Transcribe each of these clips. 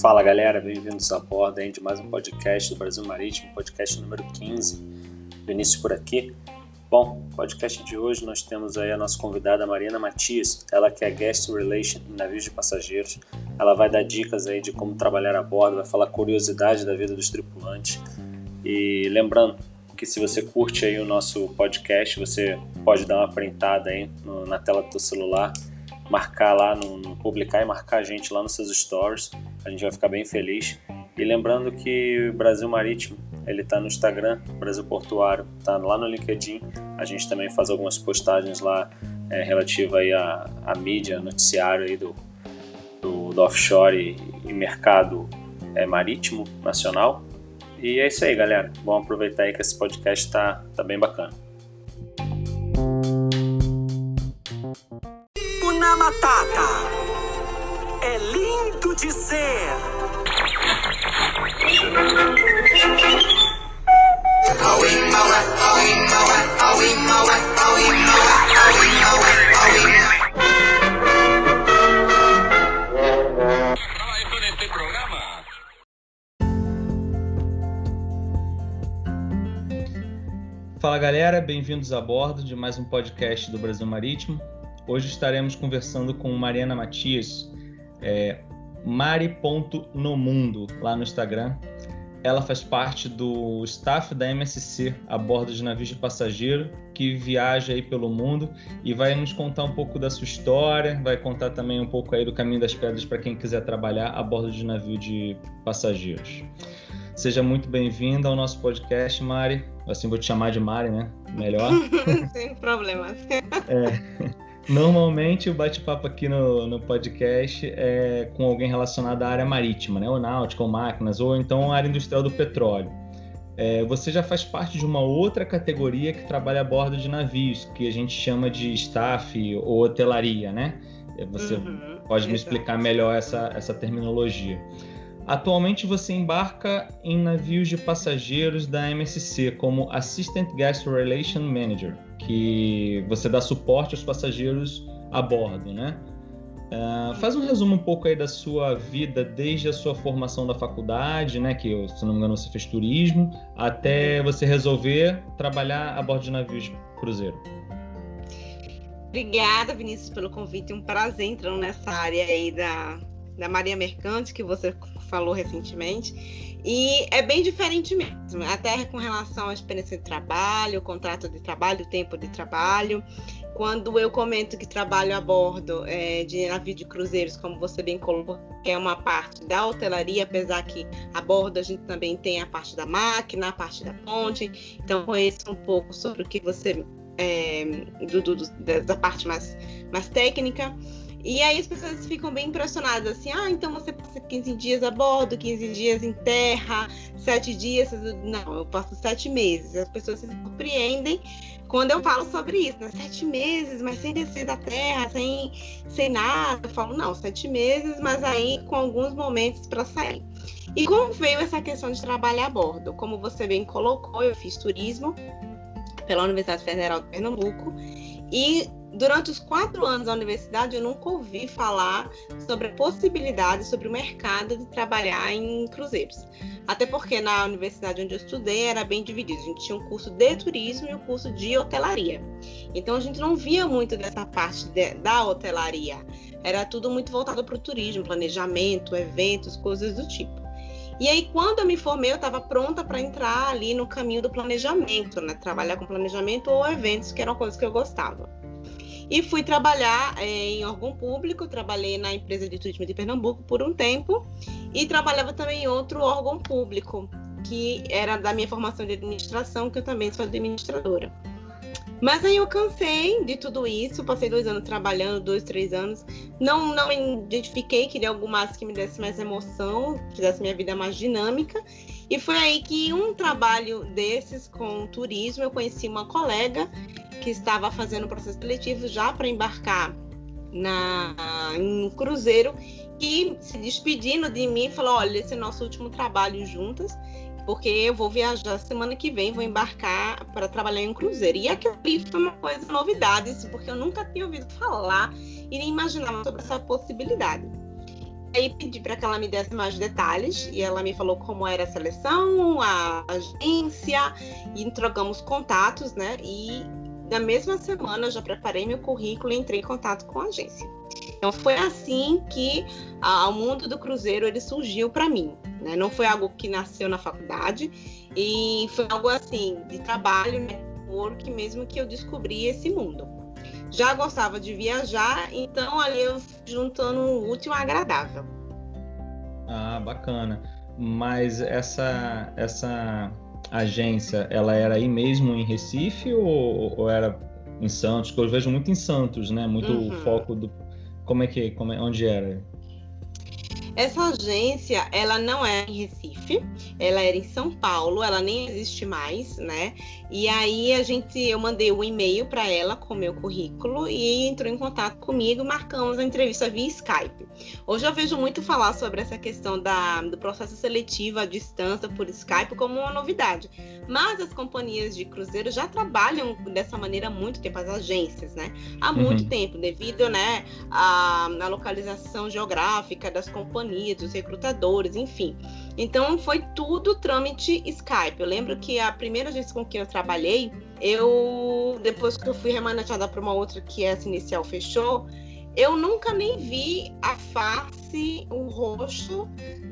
Fala galera, bem-vindos a bordo de mais um podcast do Brasil Marítimo, podcast número 15. Vinícius por aqui. Bom, podcast de hoje nós temos aí a nossa convidada Marina Matias, ela que é Guest Relation em navios de passageiros. Ela vai dar dicas aí de como trabalhar a bordo, vai falar curiosidade da vida dos tripulantes. E lembrando que se você curte aí o nosso podcast, você pode dar uma printada aí no, na tela do seu celular, marcar lá, no, no, publicar e marcar a gente lá nos seus stories. A gente vai ficar bem feliz. E lembrando que o Brasil Marítimo ele está no Instagram, Brasil Portuário, está lá no LinkedIn. A gente também faz algumas postagens lá é, relativa aí à, à mídia, noticiário aí do, do, do offshore e, e mercado é, marítimo nacional. E é isso aí, galera. Vamos aproveitar aí que esse podcast está tá bem bacana. Una Matata é lindo de ser. Fala galera, bem-vindos a bordo de mais um podcast do Brasil Marítimo. Hoje estaremos conversando com Mariana Matias, é, mari.nomundo, lá no Instagram. Ela faz parte do staff da MSC a bordo de navios de passageiro que viaja aí pelo mundo e vai nos contar um pouco da sua história, vai contar também um pouco aí do caminho das pedras para quem quiser trabalhar a bordo de navio de passageiros. Seja muito bem-vinda ao nosso podcast, Mari. Assim vou te chamar de Mari, né? Melhor. Sem problemas. É. Normalmente o bate-papo aqui no, no podcast é com alguém relacionado à área marítima, né? Ou náutica, ou máquinas, ou então a área industrial do petróleo. É, você já faz parte de uma outra categoria que trabalha a bordo de navios, que a gente chama de staff ou hotelaria, né? É, você uhum, pode exato. me explicar melhor essa, essa terminologia. Atualmente você embarca em navios de passageiros da MSC como Assistant Guest Relation Manager, que você dá suporte aos passageiros a bordo, né? Uh, faz um resumo um pouco aí da sua vida desde a sua formação da faculdade, né? Que, se não me engano, você fez turismo, até você resolver trabalhar a bordo de navios cruzeiro. Obrigada, Vinícius, pelo convite. Um prazer entrando nessa área aí da, da Maria Mercante, que você falou recentemente. E é bem diferente mesmo, até com relação à experiência de trabalho, contrato de trabalho, tempo de trabalho. Quando eu comento que trabalho a bordo é, de navio de cruzeiros, como você bem colocou, que é uma parte da hotelaria, apesar que a bordo a gente também tem a parte da máquina, a parte da ponte. Então, conheço um pouco sobre o que você. É, do, do, da parte mais, mais técnica. E aí as pessoas ficam bem impressionadas, assim, ah, então você passa 15 dias a bordo, 15 dias em terra, 7 dias. Não, eu passo 7 meses. As pessoas se surpreendem quando eu falo sobre isso, né? Sete meses, mas sem descer da terra, sem, sem nada. Eu falo, não, sete meses, mas aí com alguns momentos para sair. E como veio essa questão de trabalhar a bordo? Como você bem colocou, eu fiz turismo pela Universidade Federal de Pernambuco e durante os quatro anos da universidade, eu nunca ouvi falar sobre a possibilidade, sobre o mercado de trabalhar em cruzeiros. Até porque na universidade onde eu estudei era bem dividido. A gente tinha um curso de turismo e um curso de hotelaria. Então a gente não via muito dessa parte de, da hotelaria. Era tudo muito voltado para o turismo, planejamento, eventos, coisas do tipo. E aí, quando eu me formei, eu estava pronta para entrar ali no caminho do planejamento, né? Trabalhar com planejamento ou eventos, que eram coisas que eu gostava. E fui trabalhar é, em órgão público, trabalhei na empresa de turismo de Pernambuco por um tempo e trabalhava também em outro órgão público, que era da minha formação de administração, que eu também sou administradora. Mas aí eu cansei de tudo isso, passei dois anos trabalhando, dois, três anos. Não, não identifiquei, queria algo mais que me desse mais emoção, fizesse minha vida mais dinâmica. E foi aí que um trabalho desses com turismo, eu conheci uma colega que estava fazendo o processo seletivo já para embarcar na, em um cruzeiro e se despedindo de mim, falou: Olha, esse é nosso último trabalho juntas. Porque eu vou viajar semana que vem, vou embarcar para trabalhar em um cruzeiro. E aquilo foi uma coisa novidade, assim, porque eu nunca tinha ouvido falar e nem imaginava sobre essa possibilidade. Aí pedi para que ela me desse mais detalhes e ela me falou como era a seleção, a agência, e trocamos contatos, né? E na mesma semana eu já preparei meu currículo e entrei em contato com a agência. Então foi assim que o mundo do cruzeiro ele surgiu para mim. Né? Não foi algo que nasceu na faculdade e foi algo assim de trabalho, network mesmo que eu descobri esse mundo. Já gostava de viajar, então ali eu juntando o útil ao agradável. Ah, bacana. Mas essa essa agência, ela era aí mesmo em Recife ou, ou era em Santos? Porque eu vejo muito em Santos, né? Muito uhum. foco do como é que como é, onde era? Essa agência, ela não é em Recife, ela era em São Paulo, ela nem existe mais, né? E aí a gente, eu mandei um e-mail para ela com meu currículo e entrou em contato comigo, marcamos a entrevista via Skype. Hoje eu vejo muito falar sobre essa questão da, do processo seletivo à distância por Skype como uma novidade, mas as companhias de cruzeiro já trabalham dessa maneira há muito tempo, as agências, né? Há muito uhum. tempo, devido, né, à, à localização geográfica das companhias, dos recrutadores, enfim. Então foi tudo trâmite Skype. Eu lembro que a primeira agência com quem eu trabalhei, eu depois que eu fui remaneteada para uma outra que essa inicial fechou, eu nunca nem vi a face, o rosto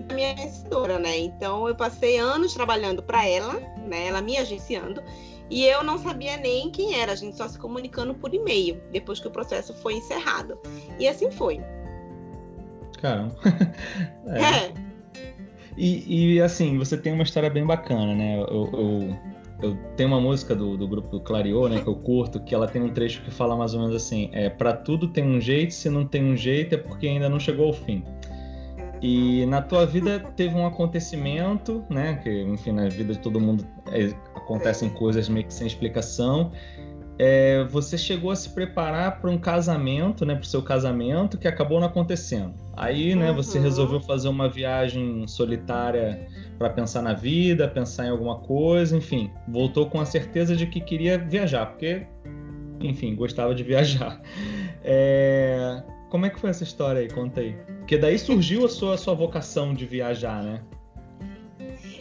da minha vencedora, né? Então eu passei anos trabalhando para ela, né? Ela me agenciando. E eu não sabia nem quem era, a gente só se comunicando por e-mail, depois que o processo foi encerrado. E assim foi. Caramba. é. é. E, e, assim, você tem uma história bem bacana, né? Eu, eu, eu tenho uma música do, do grupo Clariô, né, que eu curto, que ela tem um trecho que fala mais ou menos assim: é para tudo tem um jeito, se não tem um jeito é porque ainda não chegou ao fim. E na tua vida teve um acontecimento, né? Que, enfim, na vida de todo mundo é, acontecem coisas meio que sem explicação é, você chegou a se preparar para um casamento, né, para o seu casamento, que acabou não acontecendo. Aí, né, uhum. você resolveu fazer uma viagem solitária para pensar na vida, pensar em alguma coisa, enfim, voltou com a certeza de que queria viajar, porque, enfim, gostava de viajar. É, como é que foi essa história aí? Conta aí. Porque daí surgiu a sua, a sua vocação de viajar, né?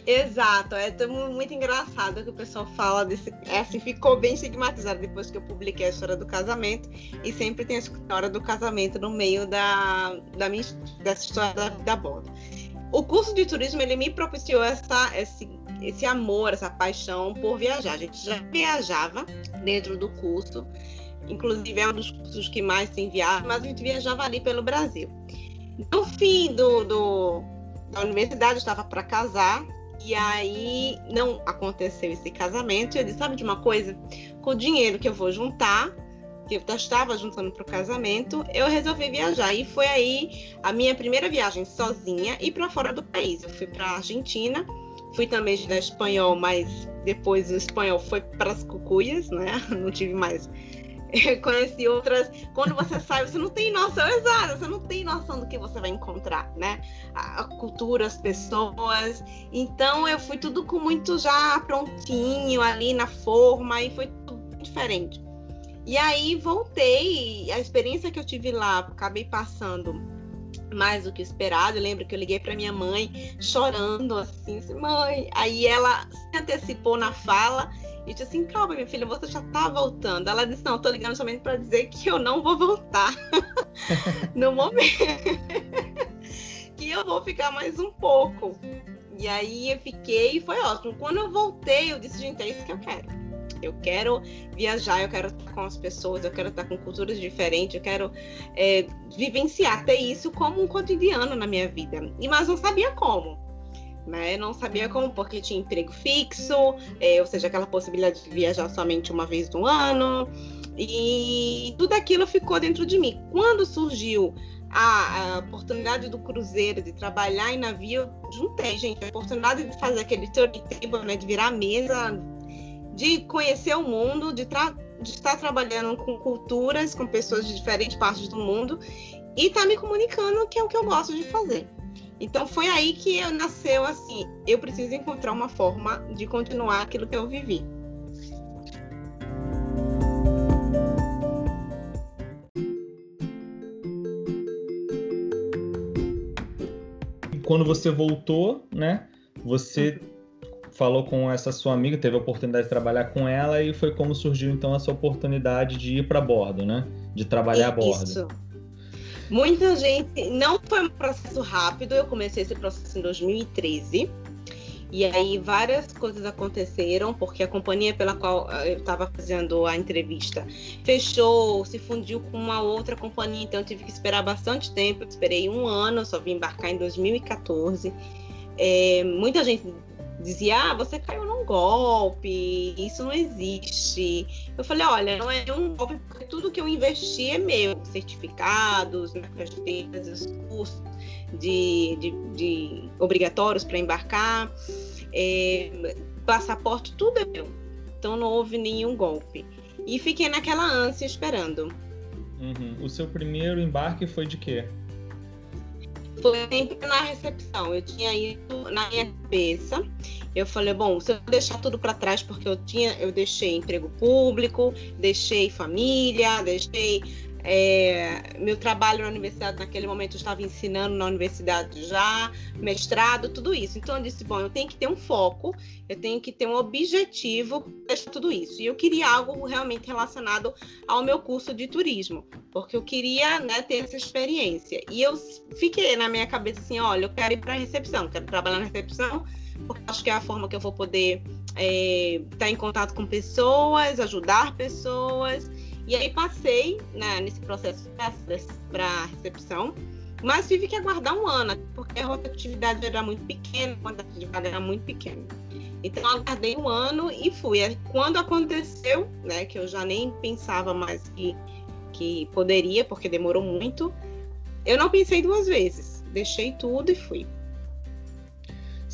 Exato, é muito engraçado que o pessoal fala desse. É assim, ficou bem estigmatizado depois que eu publiquei a história do casamento. E sempre tem a história do casamento no meio da, da minha, dessa história da vida borda. O curso de turismo ele me propiciou essa, esse, esse amor, essa paixão por viajar. A gente já viajava dentro do curso, inclusive é um dos cursos que mais tem viagem, mas a gente viajava ali pelo Brasil. No fim do, do da universidade, eu estava para casar e aí não aconteceu esse casamento. E eu disse: sabe de uma coisa? Com o dinheiro que eu vou juntar, que eu estava juntando para o casamento, eu resolvi viajar. E foi aí a minha primeira viagem sozinha e para fora do país. Eu fui para a Argentina, fui também estudar espanhol, mas depois o espanhol foi para as cucuias, né? Não tive mais conheci outras. Quando você sai, você não tem noção, exato, você não tem noção do que você vai encontrar, né? A, cultura, as pessoas. Então eu fui tudo com muito já prontinho ali na forma e foi tudo diferente. E aí voltei, a experiência que eu tive lá, acabei passando mais do que esperado. Eu lembro que eu liguei para minha mãe chorando assim, mãe. Aí ela se antecipou na fala e disse assim: calma, minha filha, você já tá voltando. Ela disse: não, tô ligando somente para dizer que eu não vou voltar no momento. que eu vou ficar mais um pouco. E aí eu fiquei e foi ótimo. Quando eu voltei, eu disse: gente, é isso que eu quero. Eu quero viajar, eu quero estar com as pessoas, eu quero estar com culturas diferentes, eu quero é, vivenciar, ter isso como um cotidiano na minha vida. E mas não sabia como né? Não sabia como, porque tinha emprego fixo, é, ou seja, aquela possibilidade de viajar somente uma vez no ano, e tudo aquilo ficou dentro de mim. Quando surgiu a, a oportunidade do cruzeiro, de trabalhar em navio, juntei, gente, a oportunidade de fazer aquele turn table, né, de virar mesa, de conhecer o mundo, de, de estar trabalhando com culturas, com pessoas de diferentes partes do mundo, e estar tá me comunicando, que é o que eu gosto de fazer. Então foi aí que eu nasceu assim, eu preciso encontrar uma forma de continuar aquilo que eu vivi. Quando você voltou, né? Você falou com essa sua amiga, teve a oportunidade de trabalhar com ela e foi como surgiu então essa oportunidade de ir para bordo, né? De trabalhar Isso. a bordo. Isso. Muita gente. Não foi um processo rápido, eu comecei esse processo em 2013. E aí várias coisas aconteceram, porque a companhia pela qual eh, eu estava fazendo a entrevista fechou, se fundiu com uma outra companhia, então eu tive que esperar bastante tempo. Eu esperei um ano, só vim embarcar em 2014. É, muita gente dizia: ah, você caiu num golpe, isso não existe. Eu falei: olha, não é um golpe porque tudo que eu investi é meu, certificados, né, os cursos de, de, de obrigatórios para embarcar, é, passaporte, tudo é meu. Então não houve nenhum golpe. E fiquei naquela ânsia esperando. Uhum. O seu primeiro embarque foi de quê? Foi sempre na recepção. Eu tinha ido na minha cabeça. Eu falei, bom, se eu deixar tudo para trás, porque eu tinha, eu deixei emprego público, deixei família, deixei é, meu trabalho na universidade, naquele momento eu estava ensinando na universidade já, mestrado, tudo isso. Então eu disse, bom, eu tenho que ter um foco, eu tenho que ter um objetivo para tudo isso. E eu queria algo realmente relacionado ao meu curso de turismo, porque eu queria né, ter essa experiência. E eu fiquei na minha cabeça assim, olha, eu quero ir para a recepção, quero trabalhar na recepção, porque acho que é a forma que eu vou poder é, estar em contato com pessoas, ajudar pessoas e aí passei né, nesse processo para recepção, mas tive que aguardar um ano, porque a rotatividade era muito pequena, a quantidade era muito pequena. Então aguardei um ano e fui. Quando aconteceu, né, que eu já nem pensava mais que, que poderia, porque demorou muito, eu não pensei duas vezes. Deixei tudo e fui.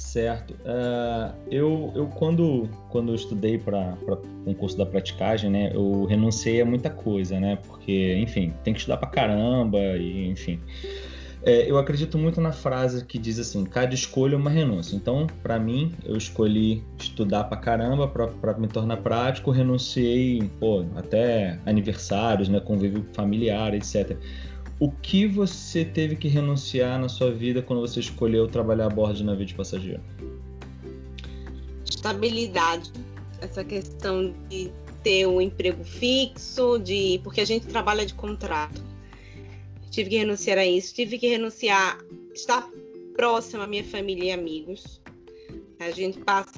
Certo. Uh, eu, eu quando, quando eu estudei para concurso da praticagem, né, eu renunciei a muita coisa, né, porque, enfim, tem que estudar para caramba e, enfim. É, eu acredito muito na frase que diz assim, cada escolha é uma renúncia. Então, para mim, eu escolhi estudar para caramba para me tornar prático, renunciei, pô, até aniversários, né, convívio familiar, etc o que você teve que renunciar na sua vida quando você escolheu trabalhar a bordo de navio de passageiro? Estabilidade. Essa questão de ter um emprego fixo, de porque a gente trabalha de contrato. Tive que renunciar a isso, tive que renunciar estar próximo à minha família e amigos. A gente passa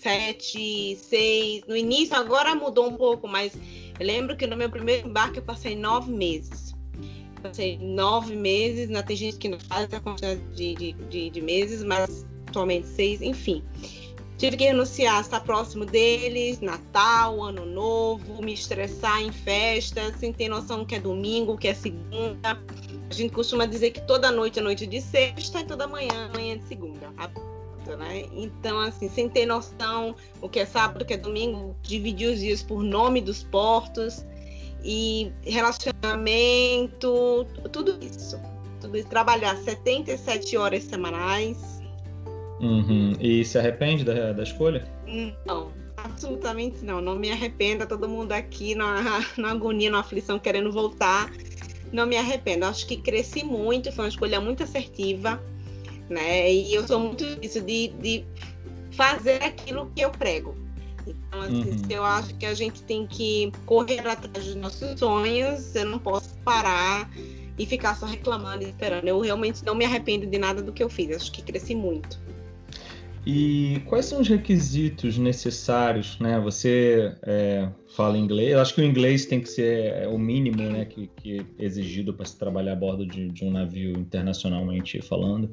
sete, seis. No início, agora mudou um pouco, mas eu lembro que no meu primeiro embarque eu passei nove meses passei nove meses, né? tem gente que não faz a quantidade de, de, de, de meses, mas atualmente seis, enfim. Tive que renunciar, estar próximo deles, Natal, Ano Novo, me estressar em festa, sem ter noção que é domingo, que é segunda. A gente costuma dizer que toda noite é noite de sexta e toda manhã é manhã de segunda. Né? Então, assim, sem ter noção o que é sábado, o que é domingo, dividir os dias por nome dos portos e relacionamento, tudo isso. Tudo isso. Trabalhar 77 horas semanais. Uhum. E se arrepende da, da escolha? Não, absolutamente não. Não me arrependo. Todo mundo aqui na, na agonia, na aflição, querendo voltar. Não me arrependo. Acho que cresci muito, foi uma escolha muito assertiva. Né? E eu sou muito isso de, de fazer aquilo que eu prego. Então, assim, uhum. eu acho que a gente tem que correr atrás dos nossos sonhos, eu não posso parar e ficar só reclamando e esperando. Eu realmente não me arrependo de nada do que eu fiz, acho que cresci muito. E quais são os requisitos necessários, né? Você é, fala inglês, eu acho que o inglês tem que ser é, o mínimo, né, que, que é exigido para se trabalhar a bordo de, de, um navio internacionalmente falando.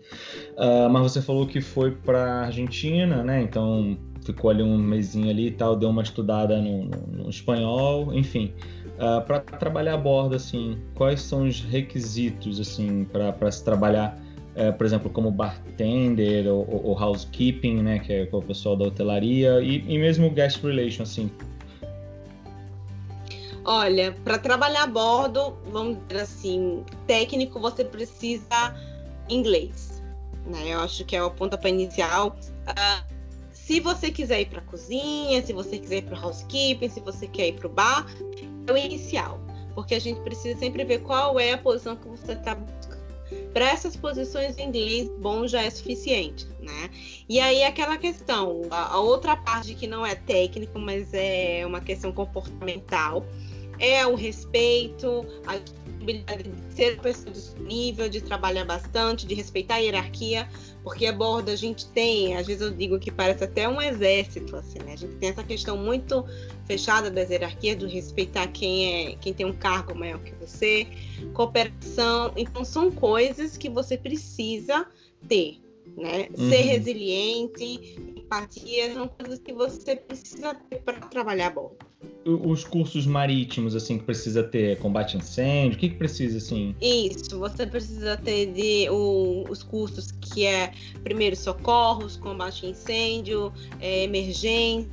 Uh, mas você falou que foi para Argentina, né? Então ficou ali um mesinho ali e tal, deu uma estudada no, no, no espanhol, enfim. Uh, ah, para trabalhar a bordo, assim, quais são os requisitos, assim, para se trabalhar, uh, por exemplo, como bartender ou, ou, housekeeping, né, que é o pessoal da hotelaria, e, e mesmo guest relation, assim? Olha, para trabalhar a bordo, vamos dizer assim, técnico, você precisa inglês Né? Eu acho que é o pontapé inicial. Uh, se você quiser ir para a cozinha, se você quiser ir para o housekeeping, se você quer ir para o bar, é o inicial. Porque a gente precisa sempre ver qual é a posição que você está buscando. Para essas posições em inglês, bom já é suficiente, né? E aí aquela questão, a, outra parte que não é técnico, mas é uma questão comportamental, é o respeito, a possibilidade de ser uma pessoa disponível, de trabalhar bastante, de respeitar a hierarquia, porque a bordo a gente tem, às vezes eu digo que parece até um exército, assim, né? A gente tem essa questão muito fechada das hierarquias, de respeitar quem é, quem tem um cargo maior que você, cooperação, então são coisas que você precisa ter, né? Uhum. Ser resiliente, empatia, são coisas que você precisa ter para trabalhar a bordo os cursos marítimos, assim, que precisa ter? Combate a incêndio? O que, que precisa, assim? Isso, você precisa ter de, o, os cursos que é primeiros socorros, combate a incêndio, é, emergência.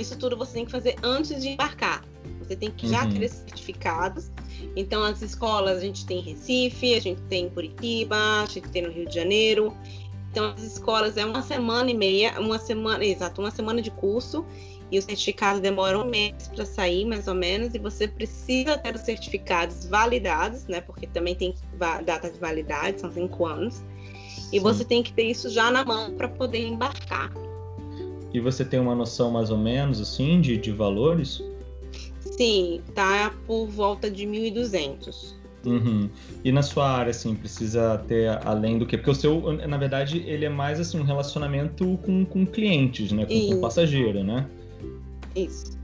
Isso tudo você tem que fazer antes de embarcar. Você tem que já uhum. ter certificados. Então, as escolas a gente tem em Recife, a gente tem em Curitiba, a gente tem no Rio de Janeiro. Então, as escolas é uma semana e meia, uma semana, exato, uma semana de curso e os certificados demoram um mês para sair, mais ou menos, e você precisa ter os certificados validados, né? Porque também tem data de validade, são cinco anos. E Sim. você tem que ter isso já na mão para poder embarcar. E você tem uma noção mais ou menos, assim, de, de valores? Sim, tá por volta de 1.200. Uhum. E na sua área, assim, precisa ter além do que? Porque o seu, na verdade, ele é mais assim um relacionamento com, com clientes, né? Com, com passageiro, né? Isso.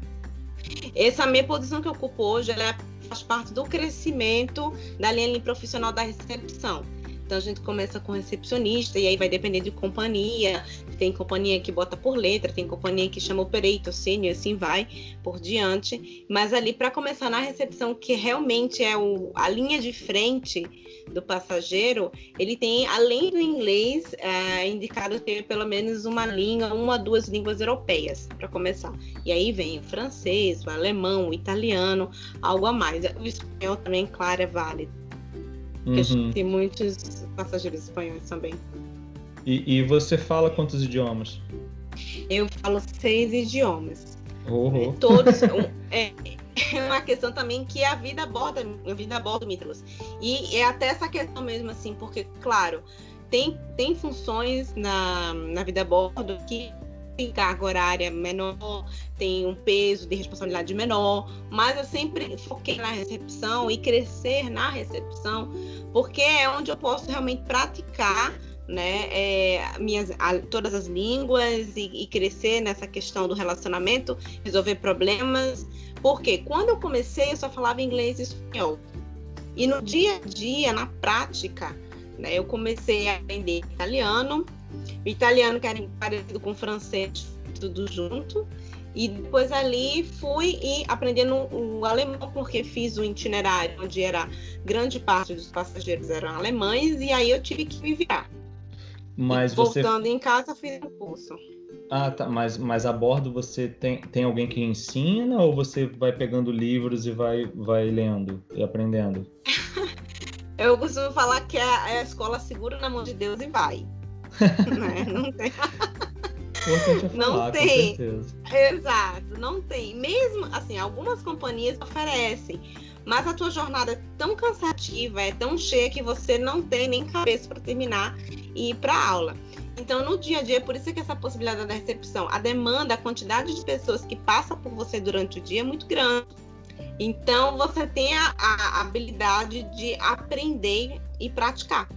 Essa minha posição que eu ocupo hoje, ela faz parte do crescimento da linha profissional da recepção. Então a gente começa com recepcionista e aí vai depender de companhia. Tem companhia que bota por letra, tem companhia que chama operator, senior, assim vai por diante. Mas ali para começar na recepção, que realmente é o, a linha de frente do passageiro, ele tem, além do inglês, é, indicado ter pelo menos uma língua, uma, duas línguas europeias para começar. E aí vem o francês, o alemão, o italiano, algo a mais. O espanhol também, claro, é válido uhum. tem muitos passageiros espanhóis também. E, e, você fala quantos idiomas? Eu falo seis idiomas. Uhum. Todos. é, é uma questão também que a vida aborda, a vida aborda trouxe. E é até essa questão mesmo, assim, porque, claro, tem, tem funções na, na vida a bordo que tem carga horária menor, tem um peso de responsabilidade menor, mas eu sempre foquei na recepção e crescer na recepção, porque é onde eu posso realmente praticar né, é, minhas, a, todas as línguas e, e, crescer nessa questão do relacionamento, resolver problemas. Porque quando eu comecei, eu só falava inglês e espanhol. E no dia a dia, na prática, né, eu comecei a aprender italiano, italiano que era parecido com o francês, tudo junto. E depois ali fui e aprendendo o alemão, porque fiz o itinerário onde era grande parte dos passageiros eram alemães, e aí eu tive que me virar. Mas e, você... Voltando em casa, fiz o curso. Ah, tá. Mas, mas a bordo você tem, tem alguém que ensina ou você vai pegando livros e vai, vai lendo e aprendendo? eu costumo falar que a, a escola segura na mão de Deus e vai. Né? Não tem. É não falar, tem. Exato, não tem. Mesmo assim, algumas companhias oferecem, mas a tua jornada é tão cansativa, é tão cheia que você não tem nem cabeça para terminar e ir para aula. Então, no dia a dia, por isso que essa possibilidade da recepção, a demanda, a quantidade de pessoas que passa por você durante o dia é muito grande. Então, você tem a, a habilidade de aprender e praticar.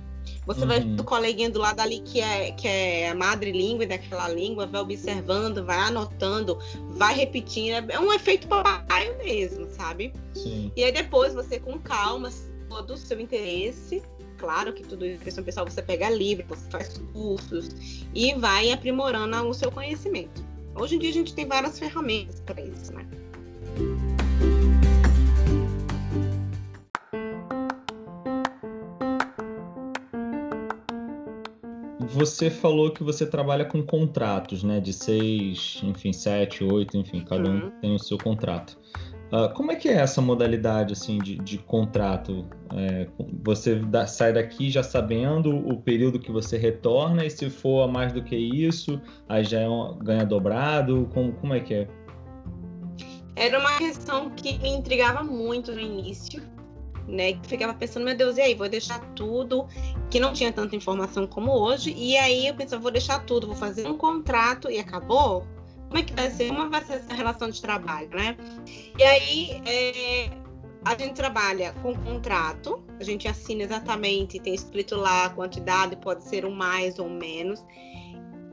Você uhum. vai do coleguinha do lado ali que é, que é a madrelíngua daquela língua, vai observando, vai anotando, vai repetindo. É um efeito papagaio mesmo, sabe? Sim. E aí depois você, com calma, todo o seu interesse, claro que tudo isso questão pessoal, você pega livro, você faz cursos e vai aprimorando o seu conhecimento. Hoje em dia a gente tem várias ferramentas para isso, né? Você falou que você trabalha com contratos, né? De seis, enfim, sete, oito, enfim, cada um uhum. tem o seu contrato. Uh, como é que é essa modalidade assim de, de contrato? É, você da, sai daqui já sabendo o período que você retorna e se for mais do que isso, aí já é um, ganha dobrado? Como, como é que é? Era uma questão que me intrigava muito no início, né? Ficava pensando, meu Deus, e aí, vou deixar tudo, que não tinha tanta informação como hoje, e aí eu pensava, vou deixar tudo, vou fazer um contrato e acabou? como é que vai ser, como vai ser essa relação de trabalho, né? E aí é, a gente trabalha com contrato, a gente assina exatamente, tem escrito lá a quantidade, pode ser um mais ou menos,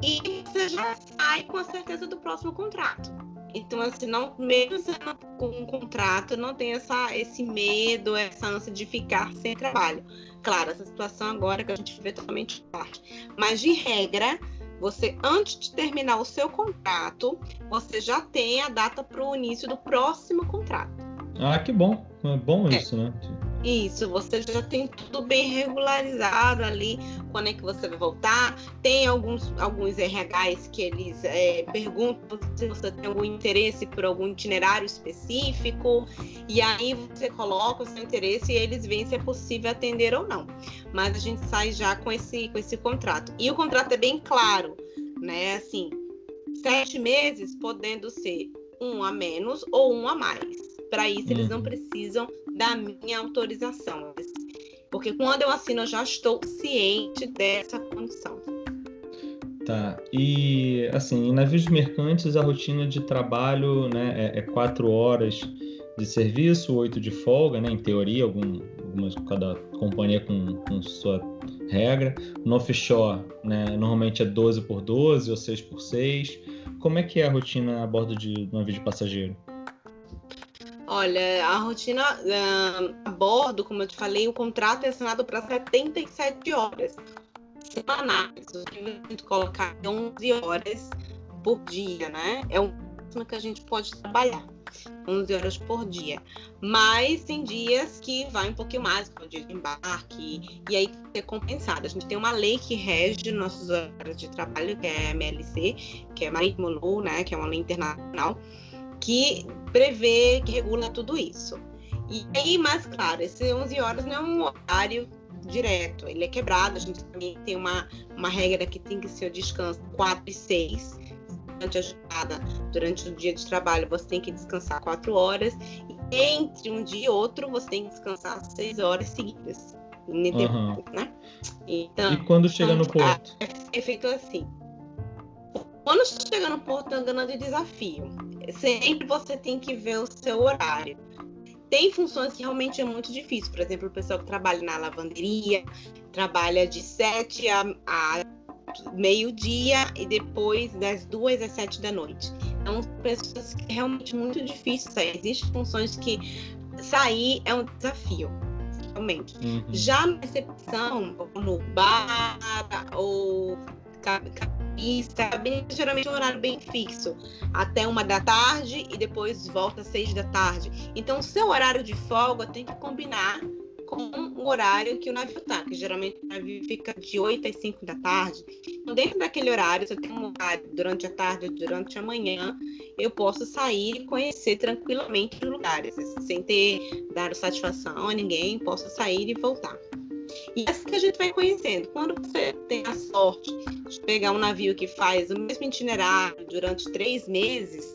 e você já sai com a certeza do próximo contrato. Então, assim, não, mesmo sendo com um contrato, não tem essa, esse medo, essa ânsia de ficar sem trabalho. Claro, essa situação agora que a gente vê totalmente parte. Mas, de regra, você, antes de terminar o seu contrato, você já tem a data para o início do próximo contrato. Ah, que bom. É bom é. isso, né? Isso, você já tem tudo bem regularizado ali, quando é que você vai voltar. Tem alguns, alguns RHs que eles é, perguntam se você tem algum interesse por algum itinerário específico, e aí você coloca o seu interesse e eles veem se é possível atender ou não. Mas a gente sai já com esse, com esse contrato. E o contrato é bem claro, né? Assim, sete meses podendo ser um a menos ou um a mais. Para isso, eles não uhum. precisam da minha autorização. Porque quando eu assino, eu já estou ciente dessa condição. Tá. E, assim, em navios mercantes, a rotina de trabalho né, é, é quatro horas de serviço, oito de folga, né? Em teoria, algum, algumas, cada companhia com, com sua regra. No offshore, né, normalmente é 12 por 12 ou 6 por 6. Como é que é a rotina a bordo de navio de passageiro? Olha, a rotina uh, a bordo, como eu te falei, o contrato é assinado para 77 horas semanais. O que a colocar 11 horas por dia, né? É o máximo que a gente pode trabalhar. 11 horas por dia. Mas tem dias que vai um pouquinho mais, como dia de embarque, e aí ser compensado. A gente tem uma lei que rege nossos horários de trabalho, que é a MLC, que é Marítimo Law, né? Que é uma lei internacional que prevê, que regula tudo isso. E aí, mais claro, esse 11 horas não é um horário direto, ele é quebrado. A gente também tem uma, uma regra que tem que ser o descanso 4 e 6. Durante a jornada, durante o dia de trabalho, você tem que descansar 4 horas. E entre um dia e outro, você tem que descansar 6 horas seguidas. Uhum. Né? Então, e quando chega no porto? É, é feito assim. Quando chega no porto, é um grande desafio sempre você tem que ver o seu horário. Tem funções que realmente é muito difícil. Por exemplo, o pessoal que trabalha na lavanderia trabalha de 7 a, a meio-dia e depois das 2 às 7 da noite. Então, pessoas que é realmente muito difícil sair. Existem funções que sair é um desafio, realmente. Uhum. Já na recepção, no bar ou está bem, geralmente um horário bem fixo, até uma da tarde e depois volta às seis da tarde. Então, o seu horário de folga tem que combinar com o horário que o navio está, que geralmente o navio fica de 8 às 5 da tarde. Então, dentro daquele horário, se eu tenho um horário durante a tarde ou durante a manhã, eu posso sair e conhecer tranquilamente os lugares, sem ter dado satisfação a ninguém, posso sair e voltar. E é assim que a gente vai conhecendo. Quando você tem a sorte de pegar um navio que faz o mesmo itinerário durante três meses,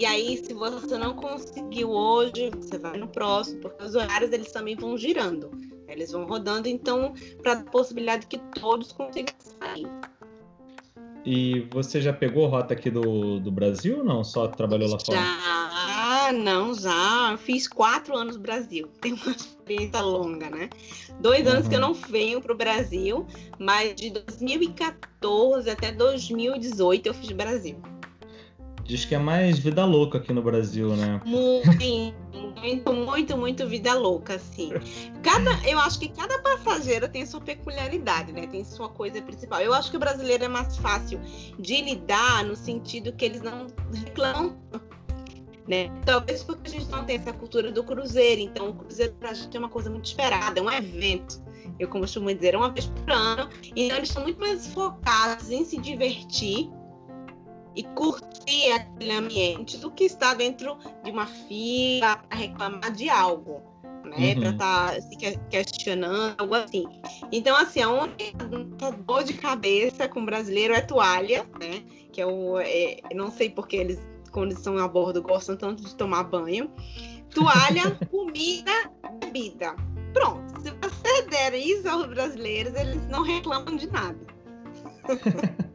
e aí, se você não conseguiu hoje, você vai no próximo, porque os horários eles também vão girando. Eles vão rodando, então, para a possibilidade que todos consigam sair. E você já pegou rota aqui do, do Brasil ou não? Só trabalhou lá fora? Já, não, já. Fiz quatro anos no Brasil. Tem uma experiência longa, né? Dois uhum. anos que eu não venho para o Brasil, mas de 2014 até 2018 eu fiz Brasil. Diz que é mais vida louca aqui no Brasil, né? Muito, muito, muito, muito vida louca, assim. Cada, eu acho que cada passageiro tem sua peculiaridade, né? Tem sua coisa principal. Eu acho que o brasileiro é mais fácil de lidar no sentido que eles não reclamam né? Talvez porque a gente não tem essa cultura do cruzeiro, então o cruzeiro pra gente é uma coisa muito esperada, é um evento. Eu costumo dizer, é uma vez por ano. Então eles estão muito mais focados em se divertir e curtir aquele ambiente do que estar dentro de uma fila para reclamar de algo, né? Uhum. Para estar tá se questionando, algo assim. Então, assim, a única dor de cabeça com o brasileiro é toalha, né? Que é o. É, não sei porque eles, quando estão a bordo, gostam tanto de tomar banho. Toalha, comida, bebida. Pronto. Se você der isso aos brasileiros, eles não reclamam de nada.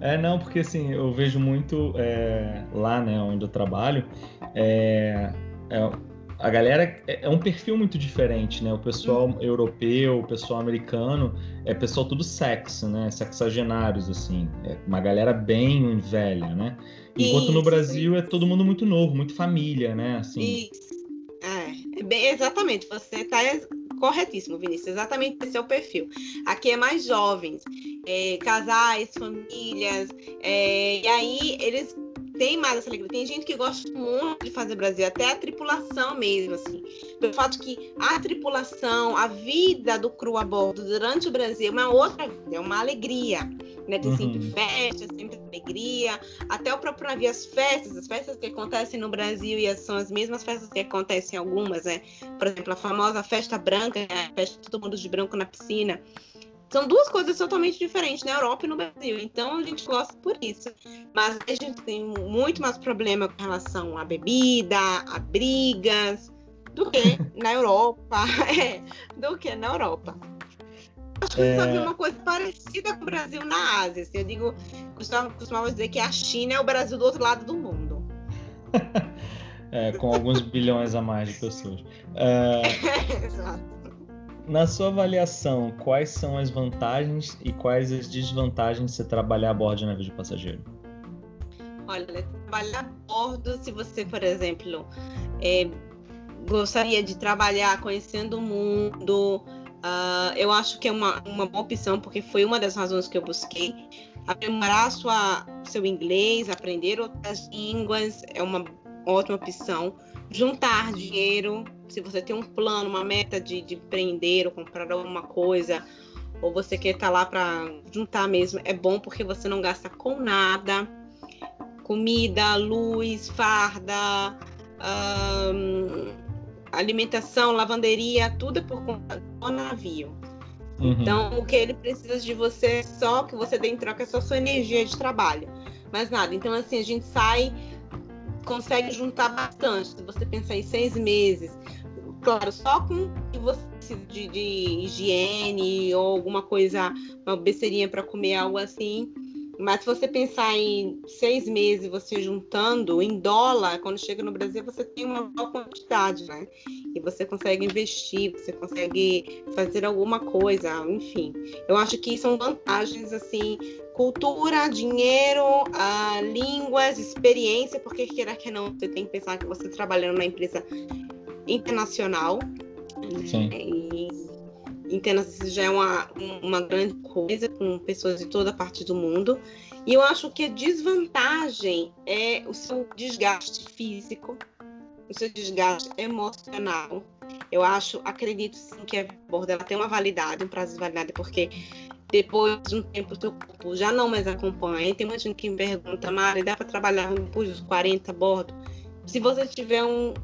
É, não, porque assim, eu vejo muito é, lá, né, onde eu trabalho, é, é, a galera é, é um perfil muito diferente, né? O pessoal uhum. europeu, o pessoal americano, é pessoal tudo sexo, né? Sexagenários, assim. É uma galera bem velha, né? Enquanto isso, no Brasil é todo mundo muito novo, muito família, né? Assim. Isso. É, é bem, exatamente. Você está corretíssimo, Vinícius. Exatamente esse é o perfil. Aqui é mais jovens, é, casais, famílias, é, e aí eles têm mais essa alegria. Tem gente que gosta muito de fazer Brasil, até a tripulação mesmo, assim. Pelo fato que a tripulação, a vida do cru a bordo durante o Brasil é uma outra vida, é uma alegria. Né? Tem uhum. sempre festa, sempre alegria. Até o próprio navio, as festas, as festas que acontecem no Brasil e são as mesmas festas que acontecem em algumas, né? Por exemplo, a famosa festa branca, né? a festa todo mundo de branco na piscina. São duas coisas totalmente diferentes na Europa e no Brasil. Então a gente gosta por isso. Mas a gente tem muito mais problema com relação à bebida, a brigas, do que na Europa. É, do que na Europa. Acho que é... sabe uma coisa parecida com o Brasil na Ásia. Assim, eu digo, costumava, costumava dizer que a China é o Brasil do outro lado do mundo. é, com alguns bilhões a mais de pessoas. É... Exato. Na sua avaliação, quais são as vantagens e quais as desvantagens de você trabalhar a bordo de navio de passageiro? Olha, trabalhar a bordo, se você, por exemplo, é, gostaria de trabalhar conhecendo o mundo, Uh, eu acho que é uma, uma boa opção, porque foi uma das razões que eu busquei. Aprimorar sua, seu inglês, aprender outras línguas é uma ótima opção. Juntar dinheiro, se você tem um plano, uma meta de, de empreender ou comprar alguma coisa, ou você quer estar tá lá para juntar mesmo, é bom porque você não gasta com nada. Comida, luz, farda. Um, alimentação, lavanderia, tudo é por conta do navio. Uhum. Então, o que ele precisa de você é só que você dê em troca é só sua energia de trabalho. Mais nada. Então, assim, a gente sai, consegue juntar bastante. Se você pensar em seis meses, claro, só com você de, de higiene ou alguma coisa, uma besteirinha para comer, algo assim, mas se você pensar em seis meses, você juntando em dólar, quando chega no Brasil, você tem uma boa quantidade, né? E você consegue investir, você consegue fazer alguma coisa, enfim. Eu acho que são vantagens, assim, cultura, dinheiro, uh, línguas, experiência, porque queira que não, você tem que pensar que você trabalhando na empresa internacional. Né? Sim. E Entenda isso já é uma, uma grande coisa com pessoas de toda parte do mundo. E eu acho que a desvantagem é o seu desgaste físico, o seu desgaste emocional. Eu acho, acredito sim que a borda ela tem uma validade, um prazo de validade, porque depois de um tempo o seu corpo já não mais acompanha. E tem muita gente que me pergunta, Mari, dá para trabalhar depois dos 40 a bordo? Se você tiver um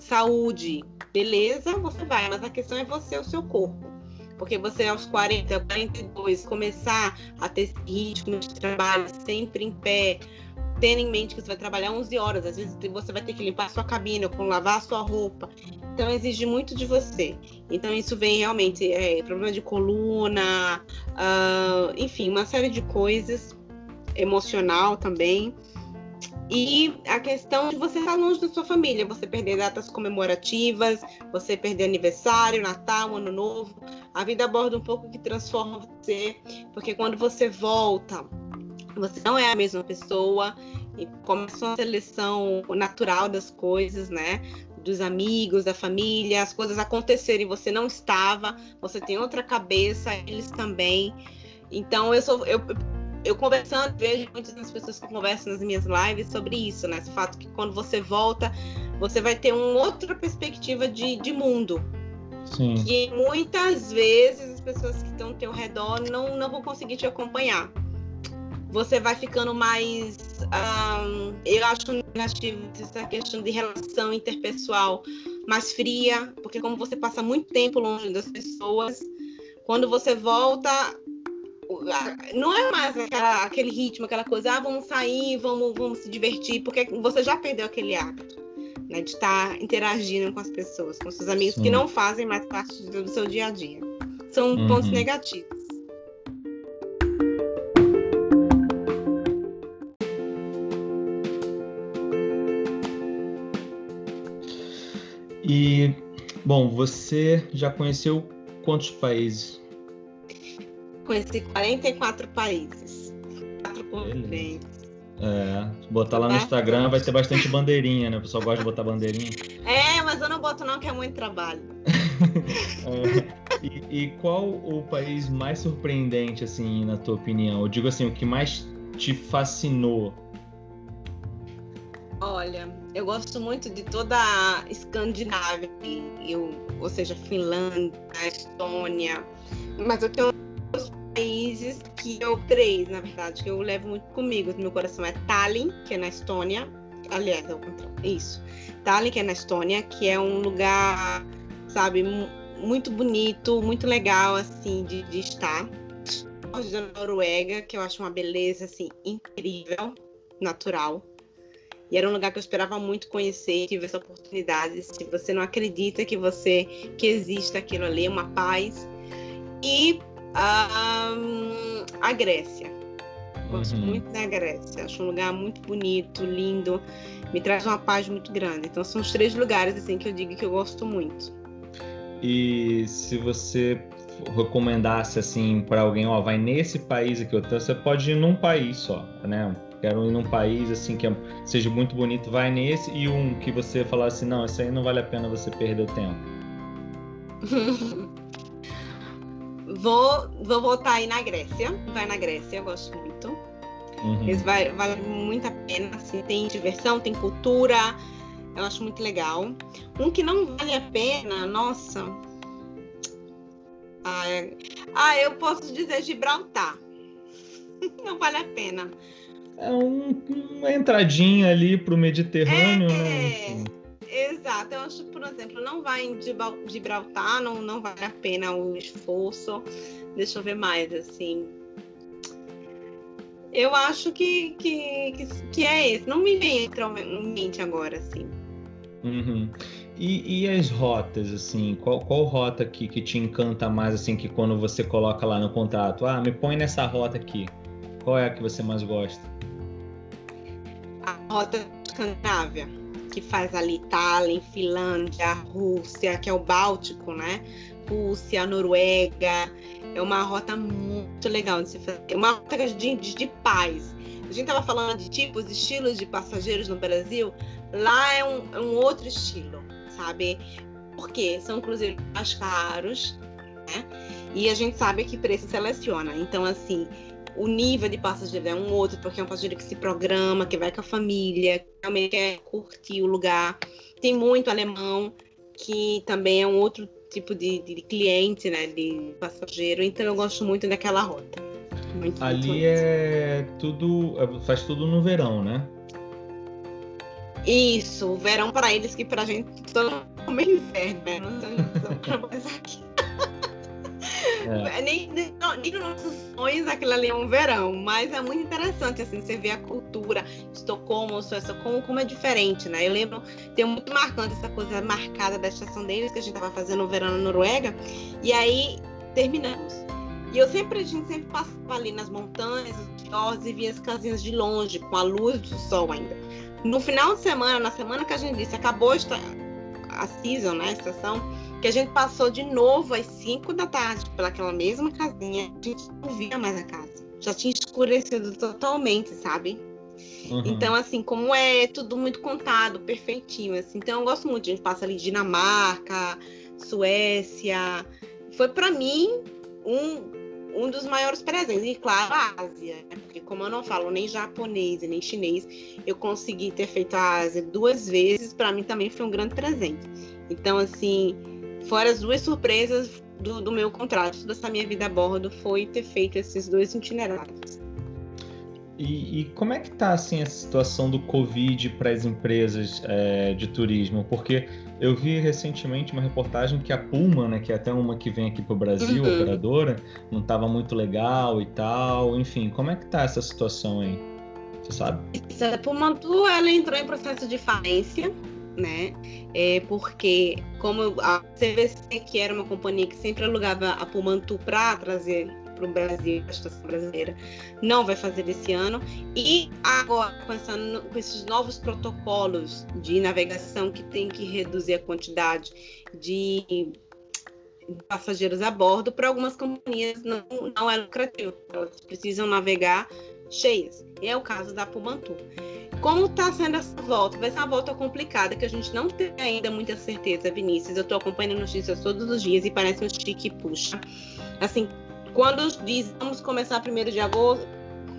saúde, beleza, você vai, mas a questão é você, o seu corpo. Porque você aos 40, 42, começar a ter esse ritmo de trabalho sempre em pé, tendo em mente que você vai trabalhar 11 horas, às vezes você vai ter que limpar a sua cabine, ou lavar a sua roupa. Então exige muito de você. Então isso vem realmente é, problema de coluna, uh, enfim, uma série de coisas emocional também. E a questão de você estar longe da sua família, você perder datas comemorativas, você perder aniversário, Natal, Ano Novo. A vida aborda um pouco que transforma você, porque quando você volta, você não é a mesma pessoa e começa uma seleção natural das coisas, né? Dos amigos, da família, as coisas acontecerem, você não estava, você tem outra cabeça, eles também. Então eu sou eu eu conversando, vejo muitas das pessoas que conversam nas minhas lives sobre isso, né? Esse fato que quando você volta, você vai ter uma outra perspectiva de, de mundo. Sim. Que muitas vezes as pessoas que estão ao teu redor não, não vão conseguir te acompanhar. você vai ficando mais. Um, eu acho negativo essa questão de relação interpessoal mais fria, porque como você passa muito tempo longe das pessoas, quando você volta, não é mais aquela, aquele ritmo, aquela coisa, ah, vamos sair, vamos, vamos se divertir, porque você já perdeu aquele hábito. Né, de estar interagindo com as pessoas, com seus amigos Sim. que não fazem mais parte do seu dia a dia. São uhum. pontos negativos. E, bom, você já conheceu quantos países? Conheci 44 países. Quatro continentes. É, botar lá no Instagram vai ter bastante bandeirinha, né? O pessoal gosta de botar bandeirinha. É, mas eu não boto não, que é muito trabalho. é, e, e, qual o país mais surpreendente, assim, na tua opinião? Eu digo assim, o que mais te fascinou Olha, eu gosto muito de toda a Escandinávia, eu, ou seja, Finlândia, Estônia, mas eu tenho países que eu três, na verdade, que eu levo muito comigo meu coração é Tallinn, que é na Estônia, aliás, é o contrário, isso, Tallinn, que é na Estônia, que é um lugar, sabe, muito bonito, muito legal, assim, de, de estar. Da Noruega, que eu acho uma beleza, assim, incrível, natural e era um lugar que eu esperava muito conhecer, tive essa oportunidade. Se você não acredita que você que existe aquilo ali, uma paz. E um, a Grécia. Gosto uhum. muito da Grécia. Acho um lugar muito bonito, lindo. Me traz uma paz muito grande. Então são os três lugares assim que eu digo que eu gosto muito. E se você recomendasse assim para alguém, ó, vai nesse país aqui, você pode ir num país só, né? quero ir num país assim que é, seja muito bonito, vai nesse e um que você falar assim, não, isso aí não vale a pena você perder o tempo. vou, vou voltar aí na Grécia, vai na Grécia, eu gosto muito. Uhum. vai, vale muito a pena, assim, tem diversão, tem cultura, eu acho muito legal. Um que não vale a pena, nossa. Ah, é... ah eu posso dizer Gibraltar. não vale a pena é um, uma entradinha ali para o Mediterrâneo, é, né? É, exato. Eu acho, por exemplo, não vai em Gibraltar, não, não vale a pena o esforço. Deixa eu ver mais, assim. Eu acho que, que, que, que é esse. Não me vem em mente agora, assim. Uhum. E, e, as rotas, assim, qual, qual rota que, que te encanta mais, assim, que quando você coloca lá no contrato, ah, me põe nessa rota aqui, qual é a que você mais gosta? a rota Escandinávia, que faz ali Itália, Finlândia, Rússia, que é o Báltico, né? Rússia, Noruega. É uma rota muito legal de se fazer. É uma rota de, de, de paz. A gente estava falando de tipos, estilos de passageiros no Brasil. Lá é um, é um outro estilo, sabe? Porque são cruzeiros mais caros, né? E a gente sabe que preço seleciona. Então, assim, o nível de passageiro é um outro, porque é um passageiro que se programa, que vai com a família, que realmente quer curtir o lugar. Tem muito alemão, que também é um outro tipo de, de cliente, né, de passageiro. Então eu gosto muito daquela rota. Muito, Ali muito é tudo, é, faz tudo no verão, né? Isso, verão para eles que para a gente todo meio inverno, né? Não sei, aqui. É. Nem, nem, nem nos nossos sonhos aquilo ali é um verão, mas é muito interessante, assim, você vê a cultura Estocolmo, Suécia, como, como é diferente, né? Eu lembro, tem muito marcante essa coisa marcada da estação deles, que a gente estava fazendo no verão na Noruega, e aí terminamos. E eu sempre, a gente sempre passava ali nas montanhas, os e via as casinhas de longe, com a luz do sol ainda. No final de semana, na semana que a gente disse, acabou a season, né, a estação, que a gente passou de novo às 5 da tarde pelaquela mesma casinha, a gente não via mais a casa. Já tinha escurecido totalmente, sabe? Uhum. Então, assim, como é tudo muito contado, perfeitinho, assim. Então, eu gosto muito. A gente passa ali Dinamarca, Suécia. Foi para mim um, um dos maiores presentes. E, claro, a Ásia. Né? Porque, como eu não falo nem japonês nem chinês, eu consegui ter feito a Ásia duas vezes. Para mim também foi um grande presente. Então, assim, Fora as duas surpresas do, do meu contrato, dessa minha vida a bordo, foi ter feito esses dois itinerários. E, e, como é que está assim a situação do Covid para as empresas é, de turismo? Porque eu vi recentemente uma reportagem que a Puma, né, que é até uma que vem aqui para o Brasil, uhum. operadora, não estava muito legal e tal. Enfim, como é que está essa situação aí? Você sabe? A Puma ela entrou em processo de falência, né? É porque como a CVC, que era uma companhia que sempre alugava a Pumantu para trazer para o Brasil, a estação brasileira, não vai fazer esse ano. E agora, pensando com esses novos protocolos de navegação que tem que reduzir a quantidade de passageiros a bordo, para algumas companhias não, não é lucrativo. Elas precisam navegar cheias. E é o caso da Pumantu. Como está sendo essa volta? Vai ser uma volta complicada, que a gente não tem ainda muita certeza, Vinícius. Eu estou acompanhando notícias todos os dias e parece um chique puxa. Assim, quando diz vamos começar 1 de agosto,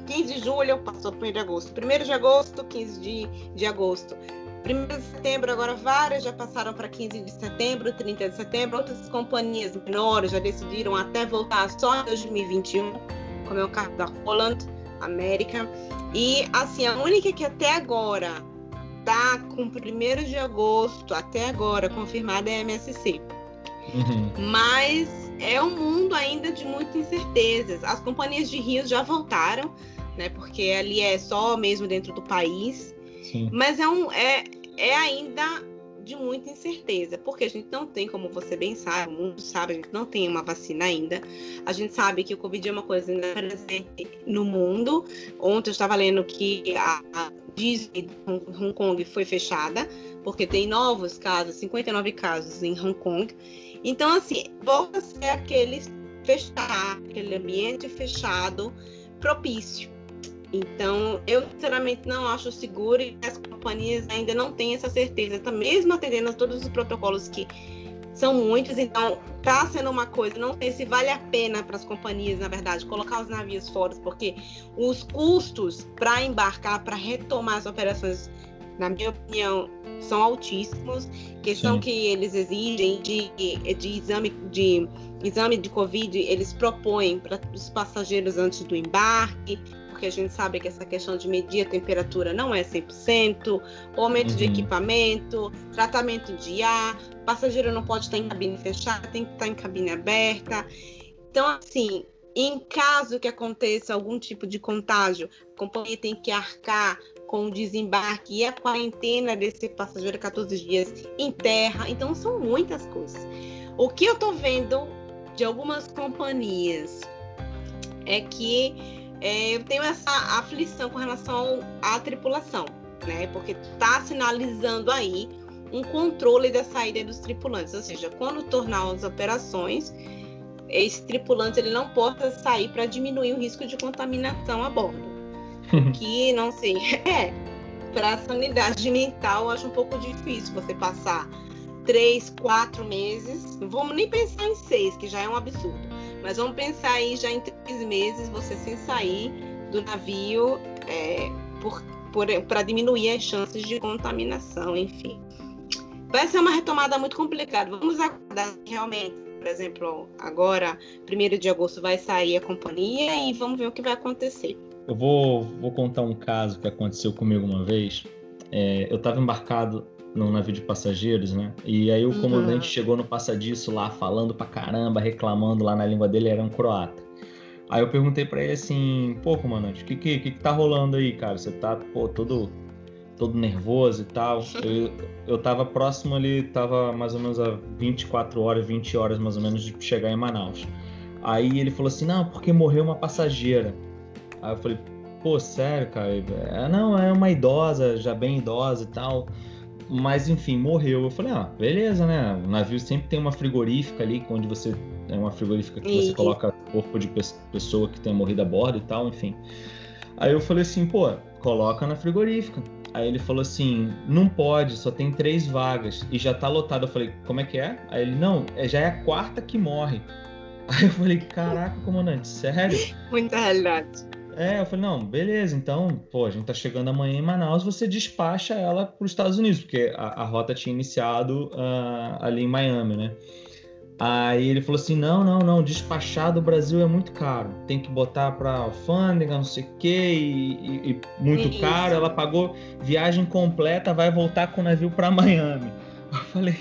15 de julho passou 1 de agosto. 1 de agosto, 15 de, de agosto. 1 de setembro, agora várias já passaram para 15 de setembro, 30 de setembro. Outras companhias menores já decidiram até voltar só em 2021, como é o caso da Holland, América. E assim, a única que até agora tá com 1 de agosto, até agora confirmada é a MSC. Uhum. Mas é um mundo ainda de muitas incertezas. As companhias de rios já voltaram, né? Porque ali é só mesmo dentro do país. Sim. Mas é, um, é, é ainda de muita incerteza, porque a gente não tem, como você bem sabe, o mundo sabe, a gente não tem uma vacina ainda. A gente sabe que o Covid é uma coisa ainda presente no mundo. Ontem eu estava lendo que a, Disney de Hong Kong foi fechada, porque tem novos casos, 59 casos em Hong Kong. Então, assim, volta a ser aquele fechado, aquele ambiente fechado propício. Então, eu sinceramente não acho seguro e as companhias ainda não têm essa certeza, tá mesmo atendendo a todos os protocolos que são muitos, então tá sendo uma coisa, não sei se vale a pena para as companhias, na verdade, colocar os navios fora, porque os custos para embarcar, para retomar as operações, na minha opinião, são altíssimos. Questão Sim. que eles exigem de, de exame de exame de Covid, eles propõem para os passageiros antes do embarque, porque a gente sabe que essa questão de medir a temperatura não é 100%, aumento uhum. de equipamento, tratamento de ar, passageiro não pode estar em cabine fechada, tem que estar em cabine aberta. Então, assim, em caso que aconteça algum tipo de contágio, a companhia tem que arcar com o desembarque e a quarentena desse passageiro 14 dias em terra. Então são muitas coisas. O que eu tô vendo de algumas companhias é que é, eu tenho essa aflição com relação à tripulação, né? Porque está sinalizando aí um controle da saída dos tripulantes, ou seja, quando tornar as operações, esse tripulante ele não possa sair para diminuir o risco de contaminação a bordo que não sei. É, para a sanidade mental, eu acho um pouco difícil você passar três, quatro meses. Não vamos nem pensar em seis, que já é um absurdo. Mas vamos pensar aí já em três meses você sem sair do navio é, para diminuir as chances de contaminação, enfim. Vai ser uma retomada muito complicada. Vamos aguardar realmente, por exemplo, agora, primeiro de agosto, vai sair a companhia e vamos ver o que vai acontecer. Eu vou, vou contar um caso que aconteceu comigo uma vez. É, eu estava embarcado num navio de passageiros, né? E aí o uhum. comandante chegou no passadiço lá, falando pra caramba, reclamando lá na língua dele, era um croata. Aí eu perguntei para ele assim, pô, comandante, o que, que que, tá rolando aí, cara? Você tá, pô, todo, todo nervoso e tal. Eu, eu tava próximo ali, tava mais ou menos a 24 horas, 20 horas mais ou menos de chegar em Manaus. Aí ele falou assim, não, porque morreu uma passageira. Aí eu falei, pô, sério, cara? É, não, é uma idosa, já bem idosa e tal. Mas enfim, morreu. Eu falei, ah, beleza, né? O navio sempre tem uma frigorífica ali, onde você. É uma frigorífica que você coloca corpo de pessoa que tenha morrido a bordo e tal, enfim. Aí eu falei assim, pô, coloca na frigorífica. Aí ele falou assim: não pode, só tem três vagas e já tá lotado. Eu falei: como é que é? Aí ele: não, é, já é a quarta que morre. Aí eu falei: caraca, comandante, sério? Muita realidade. É, eu falei, não, beleza, então, pô, a gente tá chegando amanhã em Manaus, você despacha ela para os Estados Unidos, porque a, a rota tinha iniciado uh, ali em Miami, né? Aí ele falou assim: não, não, não, despachar do Brasil é muito caro. Tem que botar para alfândega, não sei o quê, e, e, muito Isso. caro. Ela pagou viagem completa, vai voltar com o navio para Miami. Eu falei: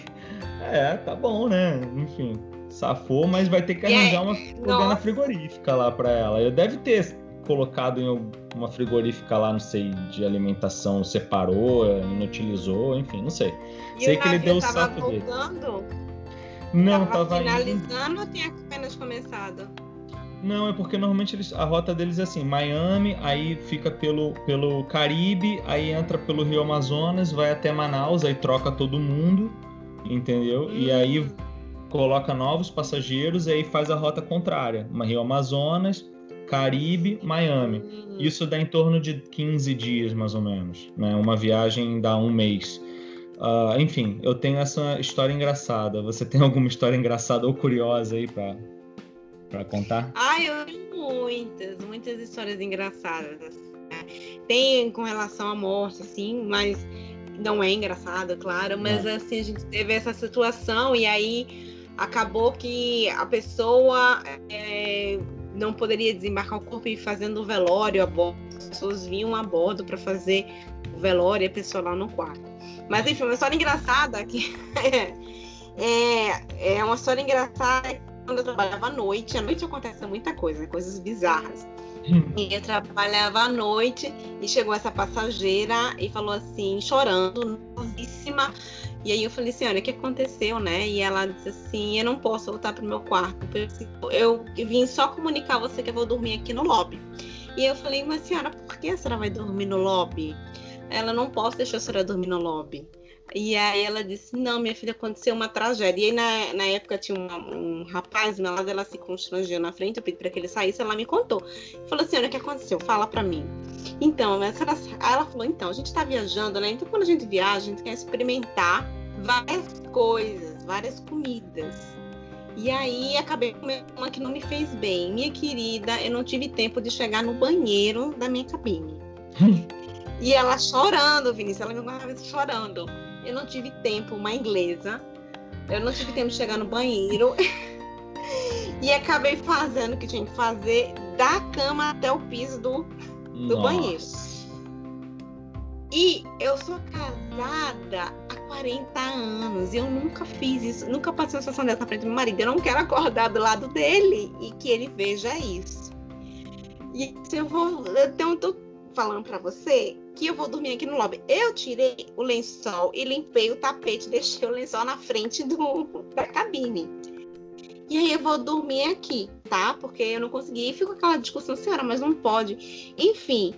é, tá bom, né? Enfim, safou, mas vai ter que arranjar uma programa frigorífica lá para ela. Eu deve ter colocado em uma frigorífica lá, não sei, de alimentação, separou, inutilizou, enfim, não sei. E sei que ele deu o saco voltando? dele. Não, tava, tava finalizando indo... ou tinha apenas começado? Não, é porque normalmente eles, a rota deles é assim, Miami, aí fica pelo, pelo Caribe, aí entra pelo Rio Amazonas, vai até Manaus, aí troca todo mundo, entendeu? Hum. E aí coloca novos passageiros e aí faz a rota contrária, Rio Amazonas, Caribe, Miami. Isso dá em torno de 15 dias, mais ou menos, né? Uma viagem dá um mês. Uh, enfim, eu tenho essa história engraçada. Você tem alguma história engraçada ou curiosa aí para para contar? Ah, eu tenho muitas, muitas histórias engraçadas. Né? Tem com relação à morte, assim, mas não é engraçado, claro. Mas não. assim, a gente teve essa situação e aí acabou que a pessoa é, não poderia desembarcar o corpo e ir fazendo o velório a bordo. As pessoas vinham a bordo para fazer o velório e a pessoa lá no quarto. Mas enfim, uma história engraçada que é, é uma história engraçada quando eu trabalhava à noite. À noite acontece muita coisa, coisas bizarras. E eu trabalhava à noite e chegou essa passageira e falou assim, chorando, novíssima. E aí eu falei assim, olha, o que aconteceu, né? E ela disse assim, eu não posso voltar pro meu quarto. Eu vim só comunicar você que eu vou dormir aqui no lobby. E eu falei, mas senhora, por que a senhora vai dormir no lobby? Ela não posso deixar a senhora dormir no lobby. E aí ela disse, não, minha filha, aconteceu uma tragédia. E aí na, na época tinha um, um rapaz, na ela se constrangeu na frente, eu pedi para que ele saísse, ela me contou. Falou assim, olha, o que aconteceu? Fala para mim. Então, ela, aí ela falou, então, a gente tá viajando, né? Então quando a gente viaja, a gente quer experimentar várias coisas, várias comidas. E aí acabei comendo uma que não me fez bem. Minha querida, eu não tive tempo de chegar no banheiro da minha cabine. E ela chorando, Vinícius, ela me guardava chorando. Eu não tive tempo, uma inglesa. Eu não tive tempo de chegar no banheiro. e acabei fazendo o que tinha que fazer da cama até o piso do, do banheiro. E eu sou casada há 40 anos e eu nunca fiz isso, nunca passei uma situação dessa na frente do meu marido. Eu não quero acordar do lado dele e que ele veja isso. E se eu vou. Então, eu tô falando para você que eu vou dormir aqui no lobby. Eu tirei o lençol e limpei o tapete, deixei o lençol na frente do, da cabine. E aí eu vou dormir aqui, tá? Porque eu não consegui. E fico aquela discussão, senhora, mas não pode. Enfim,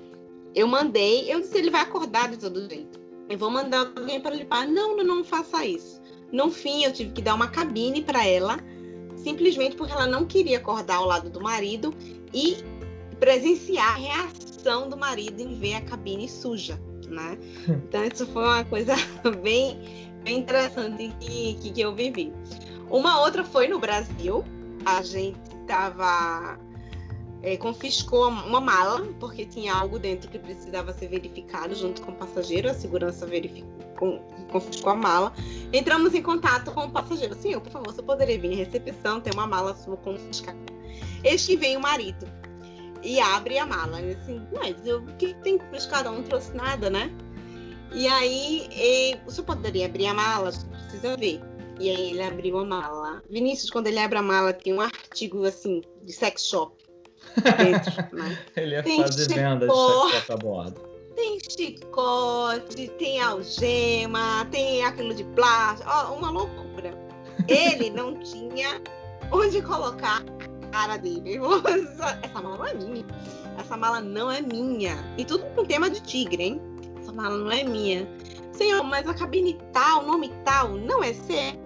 eu mandei, eu disse, ele vai acordar de todo jeito. Eu vou mandar alguém para limpar. Não, não, não faça isso. No fim, eu tive que dar uma cabine para ela, simplesmente porque ela não queria acordar ao lado do marido e presenciar a reação reação do marido em ver a cabine suja, né? Então isso foi uma coisa bem, bem interessante que, que, que eu vivi. Uma outra foi no Brasil, a gente estava é, confiscou uma mala, porque tinha algo dentro que precisava ser verificado junto com o passageiro. A segurança verificou, confiscou a mala. Entramos em contato com o passageiro. Senhor, por favor, você poderia vir à recepção, tem uma mala sua confiscada. Que vem o marido e abre a mala. E assim, mas o que tem que cada um não trouxe nada, né? E aí, e, você poderia abrir a mala? Precisa ver. E aí ele abriu a mala. Vinícius, quando ele abre a mala, tem um artigo assim de sex shop dentro. Né? ele ia tem fazer venda de sex shop a bordo. Tem chicote, tem algema, tem aquilo de plástico, oh, uma loucura. Ele não tinha onde colocar cara dele. Essa mala não é minha. Essa mala não é minha. E tudo com tema de tigre, hein? Essa mala não é minha. Senhor, mas a cabine tal, nome tal, não é seu.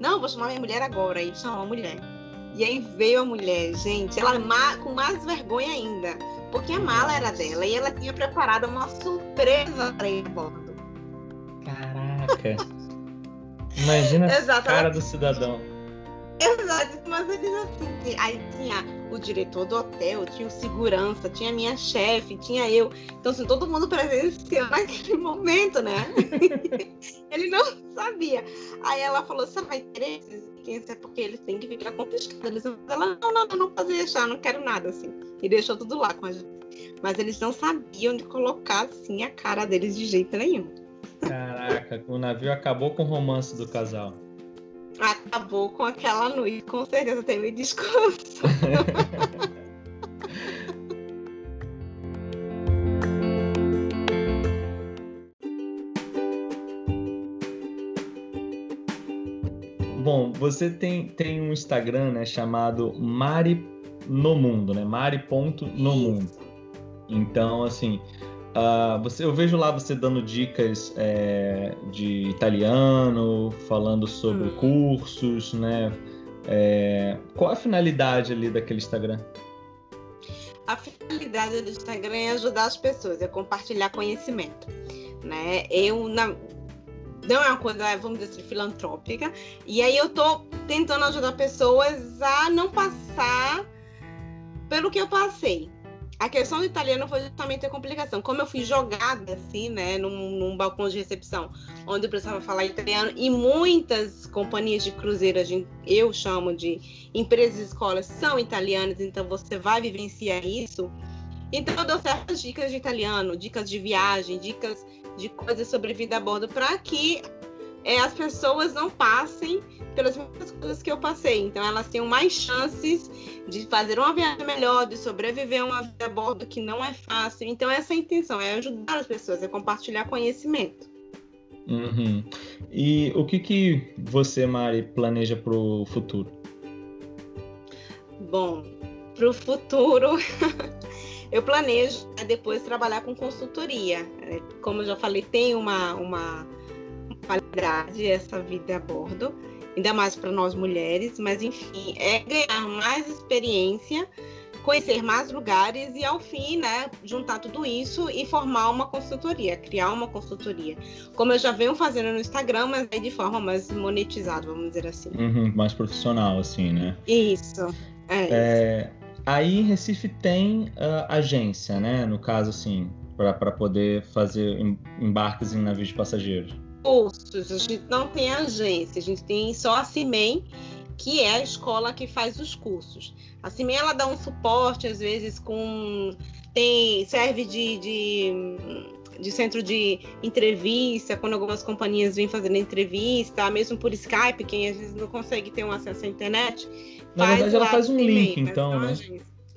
Não, vou chamar minha mulher agora. E chamou a mulher. E aí veio a mulher, gente, ela com mais vergonha ainda. Porque a mala era dela e ela tinha preparado uma surpresa para ir a bordo. Caraca. Imagina a cara do cidadão. Mas eles assim, aí tinha o diretor do hotel, tinha o segurança, tinha a minha chefe, tinha eu. Então, assim, todo mundo presenciou naquele momento, né? Ele não sabia. Aí ela falou, você vai querer é porque eles têm que ficar confiscados. Ela, não, não, não, não pode deixar, não quero nada, assim. E deixou tudo lá com a gente. Mas eles não sabiam de colocar, assim, a cara deles de jeito nenhum. Caraca, o navio acabou com o romance do casal. Acabou com aquela noite, com certeza teve descanso. Bom, você tem, tem um Instagram, né, chamado Mari no Mundo, né? Mari.nomundo. Então, assim, uh, você, eu vejo lá você dando dicas é, de italiano, falando sobre hum. cursos, né? É, qual a finalidade ali daquele Instagram? A finalidade do Instagram é ajudar as pessoas, é compartilhar conhecimento. Né? Eu, na, não é uma coisa, vamos dizer assim, filantrópica. E aí eu tô tentando ajudar pessoas a não passar pelo que eu passei. A questão do italiano foi justamente a complicação. Como eu fui jogada, assim, né, num, num balcão de recepção, onde eu precisava falar italiano, e muitas companhias de cruzeiras, eu chamo de empresas e escolas, são italianas, então você vai vivenciar isso. Então eu dou certas dicas de italiano, dicas de viagem, dicas de coisas sobre vida a bordo para que é, as pessoas não passem pelas mesmas coisas que eu passei. Então, elas tenham mais chances de fazer uma viagem melhor, de sobreviver uma vida a bordo que não é fácil. Então, essa é a intenção, é ajudar as pessoas, é compartilhar conhecimento. Uhum. E o que, que você, Mari, planeja para o futuro? Bom, para o futuro, eu planejo né, depois trabalhar com consultoria. É, como eu já falei, tem uma, uma qualidade essa vida a bordo, ainda mais para nós mulheres, mas enfim, é ganhar mais experiência, conhecer mais lugares e ao fim, né, juntar tudo isso e formar uma consultoria, criar uma consultoria. Como eu já venho fazendo no Instagram, mas de forma mais monetizada, vamos dizer assim. Uhum, mais profissional, assim, né? Isso. É, é... Isso. Aí em Recife tem uh, agência, né? No caso, assim, para poder fazer embarques em navios de passageiros. Cursos, a gente não tem agência, a gente tem só a CIMEN, que é a escola que faz os cursos. A CIMEN ela dá um suporte, às vezes, com. tem serve de, de, de centro de entrevista, quando algumas companhias vêm fazendo entrevista, mesmo por Skype, quem às vezes não consegue ter um acesso à internet na verdade, ela faz um link, então, né?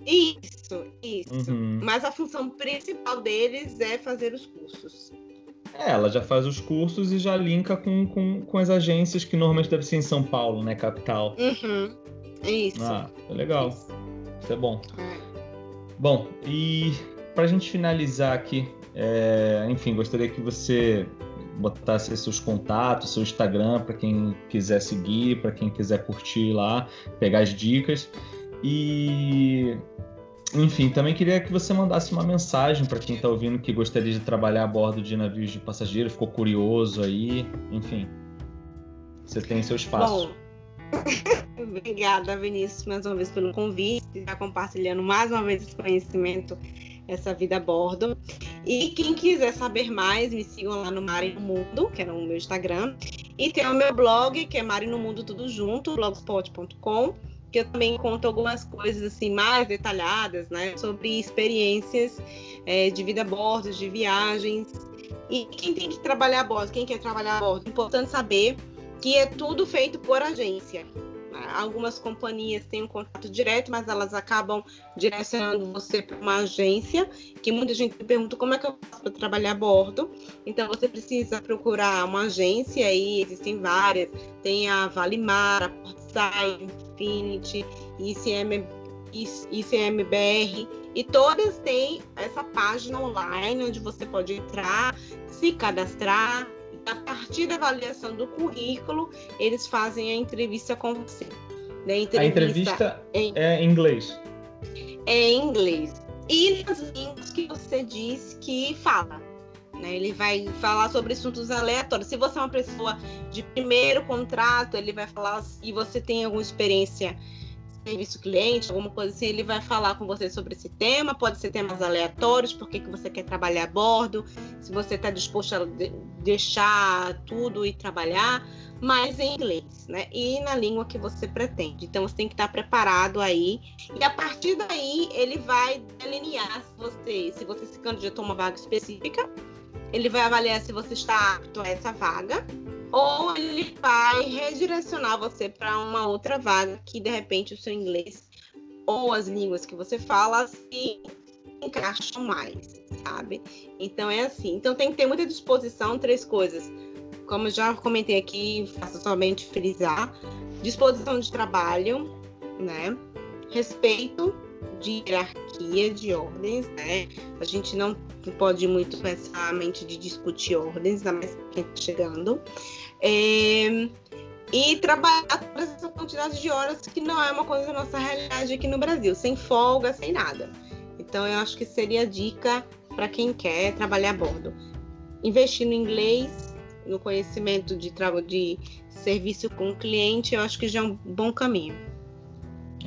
Isso, isso. Uhum. Mas a função principal deles é fazer os cursos. É, ela já faz os cursos e já linka com, com, com as agências que normalmente deve ser em São Paulo, né? Capital. Uhum. Isso. Ah, é legal. Isso, Isso é bom. É. Bom, e para a gente finalizar aqui, é, enfim, gostaria que você botasse seus contatos, seu Instagram para quem quiser seguir, para quem quiser curtir lá, pegar as dicas. E enfim, também queria que você mandasse uma mensagem para quem está ouvindo que gostaria de trabalhar a bordo de navios de passageiros, ficou curioso aí, enfim. Você tem seu espaço. Bom, obrigada, Vinícius, mais uma vez pelo convite, estar compartilhando mais uma vez esse conhecimento essa vida a bordo. E quem quiser saber mais, me sigam lá no Mari no Mundo, que é no meu Instagram. E tem o meu blog, que é Mari no Mundo Tudo Junto, blogspot.com, que eu também conto algumas coisas assim mais detalhadas, né, sobre experiências é, de vida a bordo, de viagens. E quem tem que trabalhar a bordo, quem quer trabalhar a bordo, importante saber que é tudo feito por agência. Algumas companhias têm um contato direto, mas elas acabam direcionando você para uma agência, que muita gente pergunta como é que eu faço para trabalhar a bordo. Então você precisa procurar uma agência aí, existem várias. Tem a Valimar, a Portside, Infinity, ICM, ICMBR, e todas têm essa página online onde você pode entrar, se cadastrar, a partir da avaliação do currículo, eles fazem a entrevista com você. Né? Entrevista a entrevista em... é em inglês? É em inglês. E nas línguas que você diz que fala. Né? Ele vai falar sobre assuntos aleatórios. Se você é uma pessoa de primeiro contrato, ele vai falar e você tem alguma experiência serviço cliente, alguma coisa assim, ele vai falar com você sobre esse tema. Pode ser temas aleatórios, por que você quer trabalhar a bordo, se você está disposto a deixar tudo e trabalhar, mas em inglês, né? E na língua que você pretende. Então você tem que estar preparado aí. E a partir daí ele vai delinear se você, se você se candidatou a uma vaga específica ele vai avaliar se você está apto a essa vaga ou ele vai redirecionar você para uma outra vaga que de repente o seu inglês ou as línguas que você fala se encaixam mais, sabe? Então é assim. Então tem que ter muita disposição, três coisas. Como eu já comentei aqui, faço somente frisar: disposição de trabalho, né? Respeito de hierarquia, de ordens, né? A gente não pode muito com essa mente de discutir ordens, ainda mais quem está chegando. É, e trabalhar por essa quantidade de horas que não é uma coisa da nossa realidade aqui no Brasil, sem folga, sem nada. Então eu acho que seria a dica para quem quer trabalhar a bordo. Investir no inglês, no conhecimento de, de serviço com o cliente, eu acho que já é um bom caminho.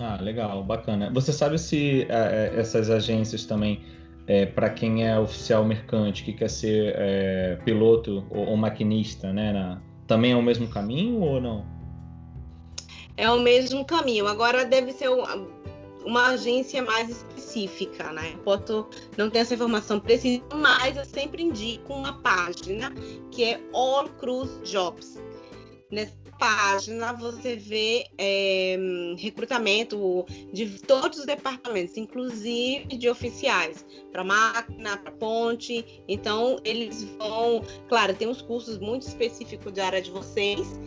Ah, legal, bacana. Você sabe se é, essas agências também, é, para quem é oficial mercante, que quer ser é, piloto ou, ou, maquinista, né, na, também é o mesmo caminho ou não? É o mesmo caminho. Agora deve ser uma agência mais específica, né? Eu posso não ter essa informação precisa, mas eu sempre indico uma página que é All Cruise Jobs. Nessa página você vê é, recrutamento de todos os departamentos, inclusive de oficiais, para máquina, para ponte. Então, eles vão. Claro, tem uns cursos muito específicos da área de vocês,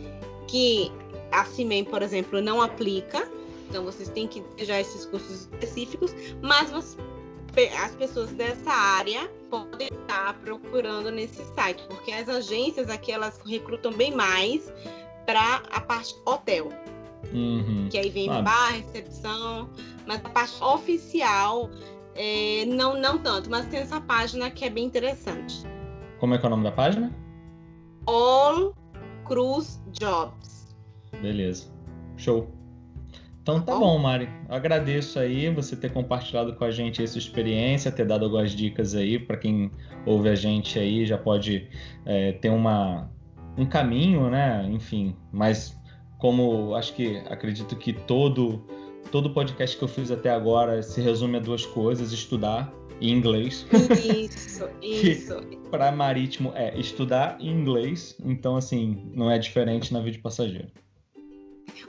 que a CIMEM, por exemplo, não aplica. Então, vocês têm que já esses cursos específicos, mas você, as pessoas dessa área podem estar procurando nesse site, porque as agências aqui elas recrutam bem mais para a parte hotel. Uhum. Que aí vem ah. bar, recepção, mas a parte oficial é, não, não tanto, mas tem essa página que é bem interessante. Como é que é o nome da página? All Cruise Jobs. Beleza. Show. Então tá bom, Mari. agradeço aí você ter compartilhado com a gente essa experiência, ter dado algumas dicas aí para quem ouve a gente aí já pode é, ter uma um caminho, né? Enfim, mas como acho que acredito que todo todo podcast que eu fiz até agora se resume a duas coisas: estudar e inglês. Isso, isso. Para marítimo é estudar e inglês, então assim não é diferente na vida de passageiro.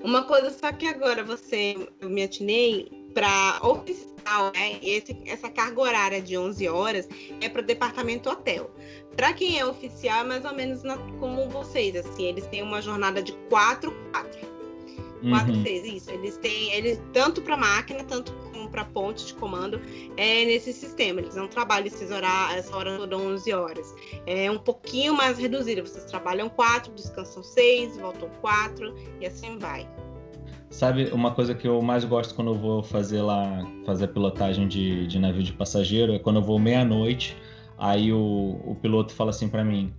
Uma coisa só que agora você eu me atinei para oficial, né? Esse, essa carga horária de 11 horas é para o departamento hotel. Para quem é oficial, é mais ou menos na, como vocês, assim, eles têm uma jornada de 4 4. 4 uhum. 6, isso. Eles têm, eles, tanto para máquina, tanto para ponte de comando, é nesse sistema. Eles não trabalham esses horários, essa hora toda 11 horas. É um pouquinho mais reduzido. Vocês trabalham 4, descansam 6, voltam 4 e assim vai. Sabe, uma coisa que eu mais gosto quando eu vou fazer lá, fazer pilotagem de, de navio de passageiro, é quando eu vou meia-noite, aí o, o piloto fala assim para mim,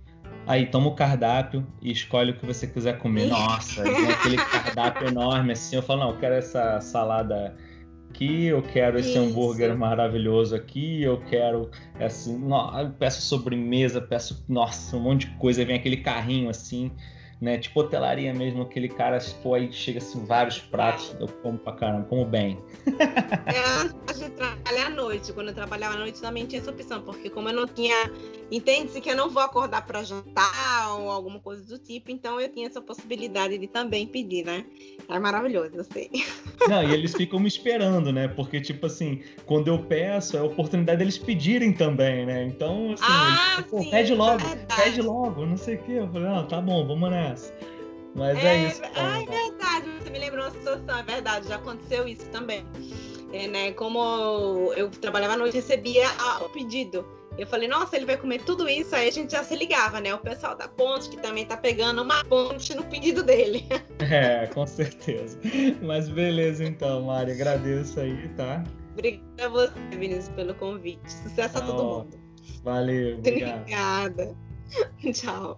aí toma o cardápio e escolhe o que você quiser comer. Nossa, tem aquele cardápio enorme assim, eu falo, não, eu quero essa salada aqui, eu quero esse Isso. hambúrguer maravilhoso aqui, eu quero assim, eu peço sobremesa, peço, nossa, um monte de coisa, vem aquele carrinho assim, né? Tipo hotelaria mesmo, aquele cara, pô, aí chega assim, vários pratos, eu como pra caramba, como bem. é, a gente trabalha à noite. Quando eu trabalhava à noite também tinha essa opção, porque como eu não tinha. Entende-se que eu não vou acordar para jantar ou alguma coisa do tipo, então eu tinha essa possibilidade de também pedir, né? É maravilhoso, eu sei. Não, e eles ficam me esperando, né? Porque, tipo assim, quando eu peço, é a oportunidade deles pedirem também, né? Então, assim, ah, eles, sim, pede logo, é pede logo, não sei o quê. Eu falei, não, tá bom, vamos Mas é, é isso. Ah, é verdade, você me lembrou uma situação, é verdade, já aconteceu isso também. É, né, como eu trabalhava à noite, recebia o pedido. Eu falei, nossa, ele vai comer tudo isso, aí a gente já se ligava, né? O pessoal da ponte que também tá pegando uma ponte no pedido dele. É, com certeza. Mas beleza então, Mari, agradeço aí, tá? Obrigada a você, Vinícius, pelo convite. Sucesso a todo mundo. Valeu, obrigado. Obrigada. Tchau.